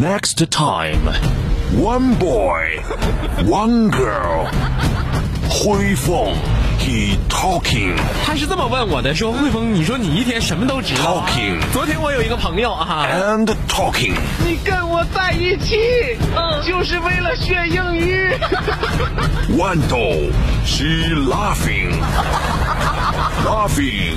Next time, one boy, one girl. 汇丰，he talking，他是这么问我的，说汇丰，你说你一天什么都知道。Talking 昨天我有一个朋友啊，and talking。你跟我在一起，嗯，就是为了学英语。Wando, she laughing, laughing,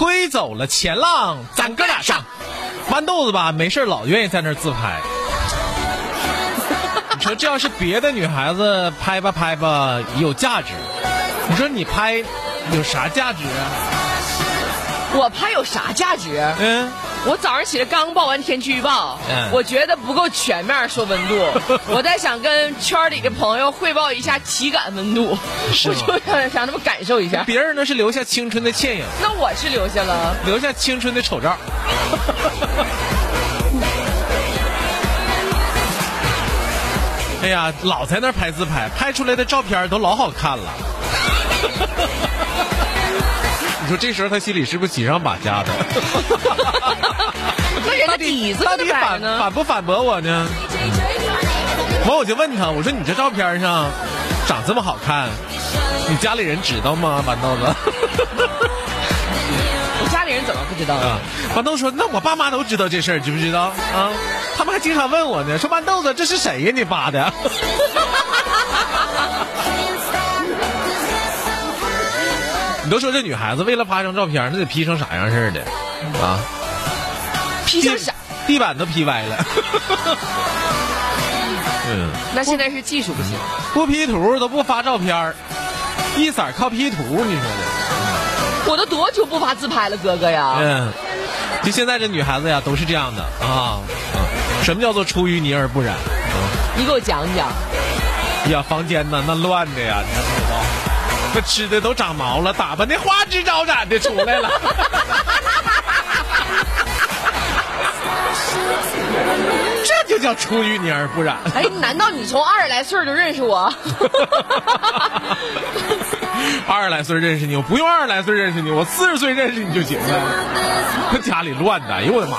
推走了前浪，咱哥俩上。豌豆子吧，没事老愿意在那儿自拍。你说这要是别的女孩子拍吧拍吧也有价值，你说你拍有啥价值啊？我拍有啥价值？嗯，我早上起来刚报完天气预报，嗯我觉得不够全面说温度，我在想跟圈里的朋友汇报一下体感温度，我吗就想想他们感受一下。别人那是留下青春的倩影，那我是留下了，留下青春的丑照。哎呀，老在那拍自拍，拍出来的照片都老好看了。你说这时候他心里是不是紧上把家的？那人家底子到底反呢。反不反驳我呢？完我就问他，我说你这照片上长这么好看，你家里人知道吗？豌豆子。我 家里人怎么不知道？啊，豌豆说：“那我爸妈都知道这事儿，知不知道啊？他们还经常问我呢，说豌豆子这是谁呀？你扒的？” 你都说这女孩子为了发张照片，那得 P 成啥样似的啊？P 成啥？地板都 P 歪了。嗯，那现在是技术不行。不 P 图都不发照片儿一色儿靠 P 图，你说的？我都多久不发自拍了，哥哥呀？嗯，就现在这女孩子呀，都是这样的啊。嗯，什么叫做出淤泥而不染？你给我讲讲。呀，房间呐，那乱的呀，你那吃的都长毛了，打扮的花枝招展的出来了。这就叫出淤泥而不染。哎，难道你从二十来岁就认识我？二十来岁认识你，我不用二十来岁认识你，我四十岁认识你就行了。那家里乱的，哎呦我的妈，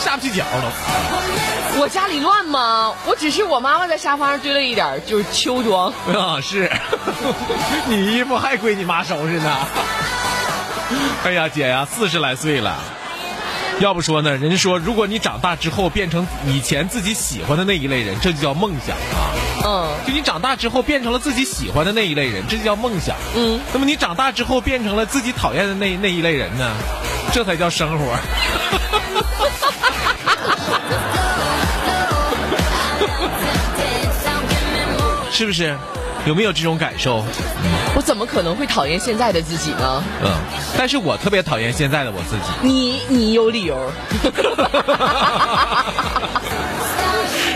下不去脚了。我家里乱吗？我只是我妈妈在沙发上堆了一点就是秋装。啊，是，你衣服还归你妈收拾呢。哎呀，姐呀，四十来岁了，要不说呢，人说如果你长大之后变成以前自己喜欢的那一类人，这就叫梦想啊。嗯就你长大之后变成了自己喜欢的那一类人，这就叫梦想。嗯，那么你长大之后变成了自己讨厌的那那一类人呢，这才叫生活。是不是？有没有这种感受？我怎么可能会讨厌现在的自己呢？嗯，但是我特别讨厌现在的我自己。你你有理由。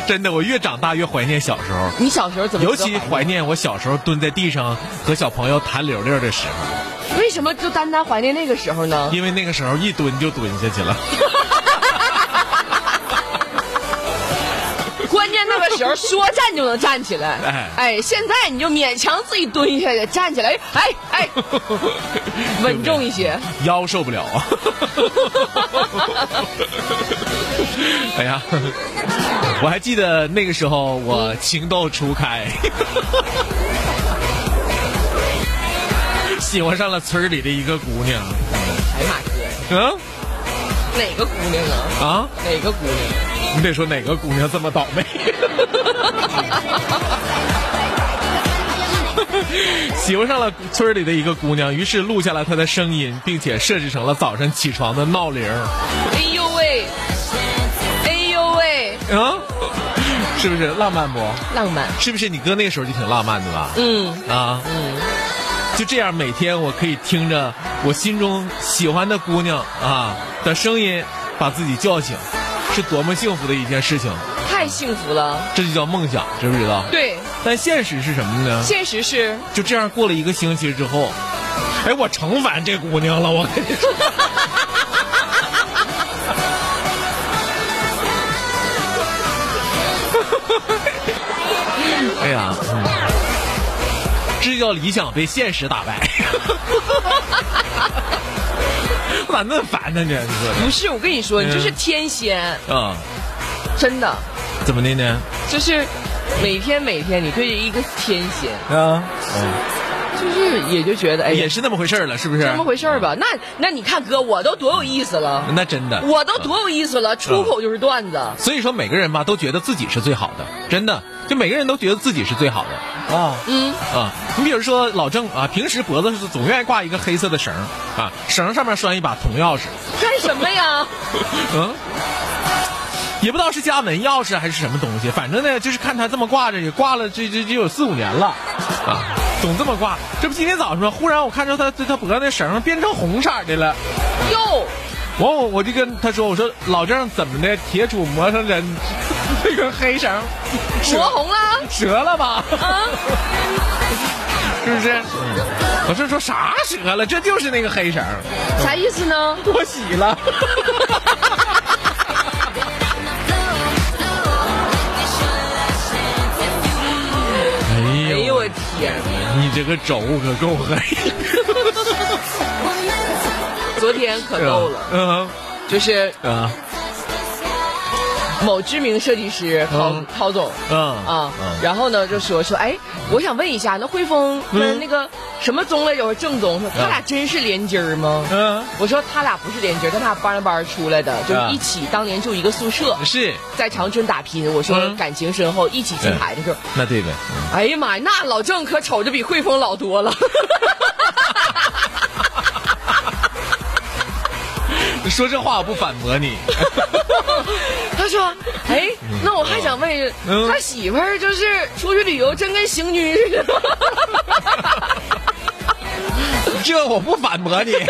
真的，我越长大越怀念小时候，你小时候怎么尤其怀念我小时候蹲在地上和小朋友弹溜溜的时候，为什么就单单怀念那个时候呢？因为那个时候一蹲就蹲下去了。时候 说站就能站起来，哎哎，现在你就勉强自己蹲下去站起来，哎哎，稳重一些。腰受不了啊！哎呀，我还记得那个时候我情窦初开，喜欢上了村里的一个姑娘。哎呀妈哥，嗯，哪个姑娘啊？啊，哪个姑娘？你得说哪个姑娘这么倒霉？喜欢上了村里的一个姑娘，于是录下了她的声音，并且设置成了早上起床的闹铃。哎呦喂，哎呦喂，啊，是不是浪漫不？浪漫。是不是你哥那个时候就挺浪漫的吧？嗯，啊，嗯就这样每天我可以听着我心中喜欢的姑娘啊的声音，把自己叫醒，是多么幸福的一件事情。太幸福了。这就叫梦想，知不知道？。对，但现实是什么呢？现实是就这样过了一个星期之后，哎，我成烦这姑娘了，我跟你说。哎呀，嗯，这叫理想被现实打败。我咋那么烦呢？你你说不是？我跟你说，嗯你就是天仙，的啊？真的，怎么的呢？就是每天每天你对着一个天仙，啊，嗯就是也就觉得哎也是那么回事儿了，是不是？那么回事儿吧？那那你看哥，我都多有意思了，那真的，我都多有意思了，出口就是段子。所以说每个人吧都觉得自己是最好的，真的，就每个人都觉得自己是最好的啊嗯，啊！你比如说老郑啊，平时脖子是总愿意挂一个黑色的绳儿啊，绳上面拴一把铜钥匙，干什么呀？嗯，也不知道是家门钥匙还是什么东西，反正呢就是看他这么挂着，也挂了这这这有四五年了啊，总这么挂。这不今天早上吗？忽然我看着他他他脖子那绳儿变成红色的了。哟，完我我就跟他说，我说老郑怎么的，铁杵磨成针，这个黑绳折磨红了折了吧？啊！是不是？我是说啥折了？这就是那个黑绳，啥意思呢？脱洗了。哎呦我天！你这个轴可够黑，昨天可逗了，嗯就是嗯某知名设计师陶嗯陶总嗯啊嗯，然后呢就说说，哎，我想问一下，那汇丰跟嗯那个什么宗来着？郑总说他俩真是连襟儿吗？嗯，我说他俩不是连襟儿，他俩班着班出来的，就是啊一起当年住一个宿舍，是在长春打拼。我说嗯感情深厚，一起进台的时候，那对呗。哎呀妈呀，那老郑可瞅着比汇丰老多了。说这话我不反驳你，他说：“哎，那我还想问一嗯他媳妇儿就是出去旅游，真跟行军似的。这我不反驳你。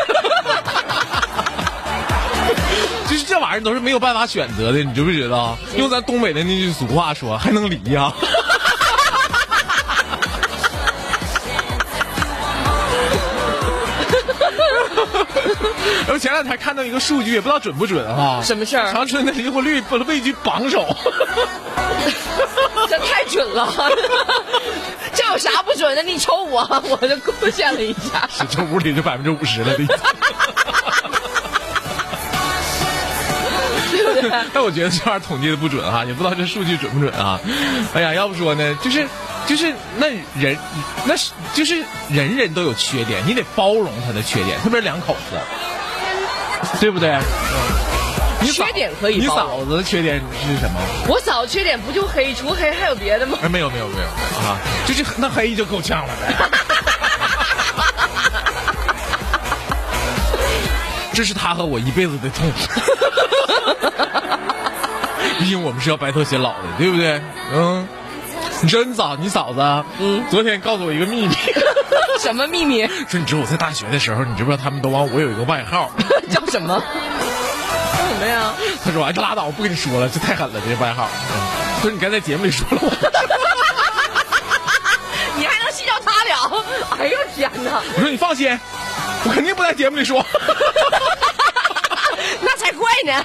就是这玩意儿都是没有办法选择的，你知不知道？用咱东北的那句俗话说，还能离呀、我前两天看到一个数据，也不知道准不准哈、什么事儿长春的离婚率不位居榜首。这太准了，这有啥不准的？你瞅我，我就贡献了一下。这屋里就百分之五十了，这已经。对不对？但我觉得这玩意儿统计的不准哈，也不知道这数据准不准啊。哎呀，要不说呢，就是就是那人那是就是人人都有缺点，你得包容他的缺点，特别是两口子，对不对？你嫂缺点可以你嫂子的缺点是什么？我嫂子缺点不就黑，除黑还有别的吗？哎，没有没有没有啊，就是那黑就够呛了呗。这是他和我一辈子的痛。毕竟我们是要白头偕老的，对不对？嗯，你知道你嫂你嫂子，嗯，昨天告诉我一个秘密，什么秘密？说你知道我在大学的时候，你知不知道他们都往我有一个外号？叫什么？叫什么呀？他说：“哎，拉倒，我不跟你说了，这太狠了，这外号。嗯”他说：“你刚才节目里说了我。你还能细叫他俩？哎呦天哪！”我说：“你放心，我肯定不在节目里说。”那才怪呢！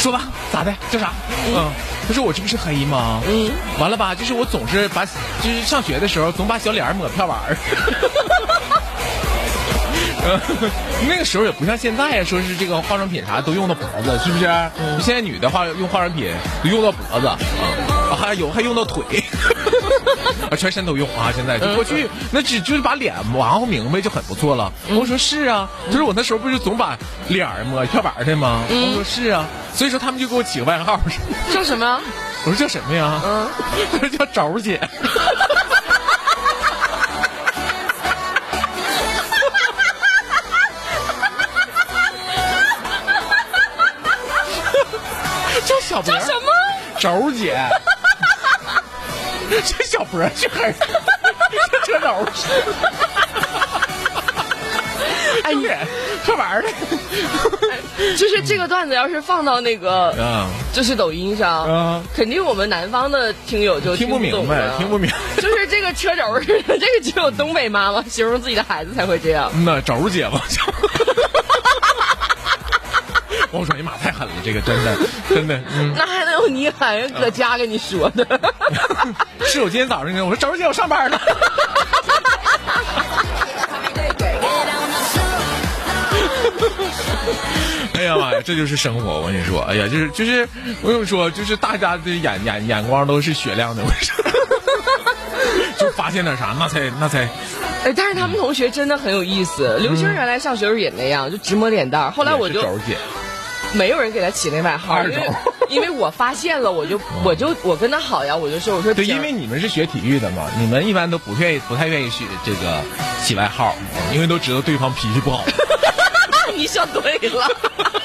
说吧，咋的？叫啥？嗯，他说我这不是黑吗？嗯，完了吧？就是我总是把，就是上学的时候总把小脸儿抹漂白儿。呃 那个时候也不像现在呀，说是这个化妆品啥都用到脖子，是不是？现在女的化用化妆品都用到脖子啊，还有还用到腿。啊，全身都用啊！现在就过去那只就是把脸玩活明白就很不错了。我说是啊，就是我那时候不是总把脸儿抹跳板的吗？我说是啊，所以说他们就给我起个外号，叫什么？我说叫什么呀？嗯，他 说叫轴姐。叫小博叫什么？轴姐，这小博去还是这车轴？哎呀，这玩意儿 就是这个段子要是放到那个，嗯就是抖音上，嗯，肯定我们南方的听友就听不明白，听不明白。就是这个车轴似的，这个只有东北妈妈形容自己的孩子才会这样。嗯呐，轴姐吧。我说哎呀妈，太狠了，这个真的 真的，嗯，那还能有你狠人搁家跟你说的？是我今天早上跟我说周姐，我上班了。哎呀妈呀，这就是生活！我跟你说，哎呀，就是就是，我跟你说，就是大家的眼眼眼光都是雪亮的，我跟你说，就发现点啥，那才那才哎，但是他们同学真的很有意思。刘星原来上学时候也那样，就直抹脸蛋儿。后来我就没有人给他起那外号，因为我发现了，我就我就我跟他好呀，我就说我说对，因为你们是学体育的嘛，你们一般都不愿意不太愿意去这个起外号，因为都知道对方脾气不好。你说对了，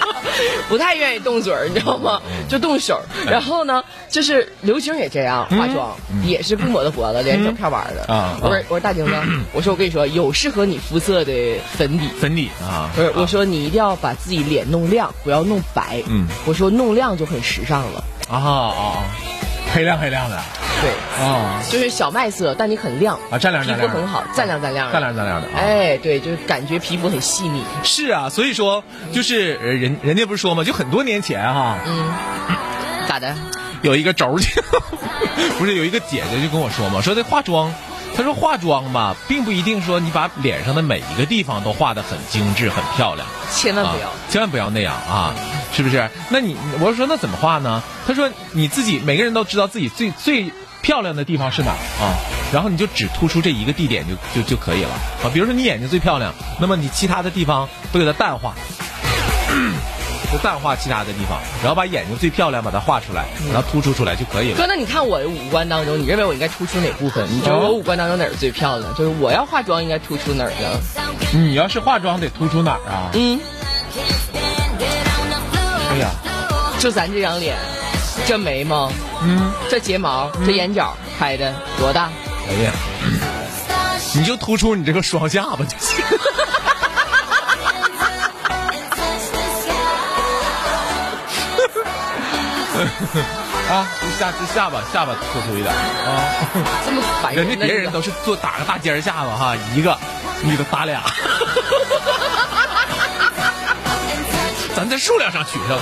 不太愿意动嘴儿，你知道吗？就动手。然后呢，就是刘星也这样化妆，也是不抹的脖子，脸整漂板儿的。啊 我说我说大晶子，我说我跟你说，有适合你肤色的粉底。粉底啊，不是，我说你一定要把自己脸弄亮，不要弄白。嗯，我说弄亮就很时尚了。啊啊，黑亮黑亮的对，啊就是小麦色，但你很亮啊，蘸亮皮湛亮，肤很好，蘸亮蘸亮的，湛亮蘸亮的啊。哎，对，就是感觉皮肤很细腻。是啊，所以说就是呃人人家不是说嘛，就很多年前哈，嗯，咋的？有一个轴儿姐，不是有一个姐姐就跟我说嘛，说这化妆，她说化妆吧，并不一定说你把脸上的每一个地方都画得很精致、很漂亮。千万不要。啊，千万不要那样啊，是不是？那你我说那怎么画呢？他说你自己每个人都知道自己最最漂亮的地方是哪儿啊，然后你就只突出这一个地点就就就可以了啊。比如说你眼睛最漂亮，那么你其他的地方都给它淡化。就淡化其他的地方，然后把眼睛最漂亮把它画出来，然后突出出来就可以了。哥，那你看我的五官当中，你认为我应该突出哪部分？你觉得我五官当中哪儿最漂亮？就是我要化妆应该突出哪儿呢？你要是化妆得突出哪儿啊？嗯，就咱这张脸，这眉毛，嗯，这睫毛，这眼角开的多大？哎呀，你就突出你这个双下巴就行。啊，就下这下巴下巴突出一点啊，这么白人家别人都是做打个大尖儿下巴哈，一个你给他打俩，咱在数量上取胜。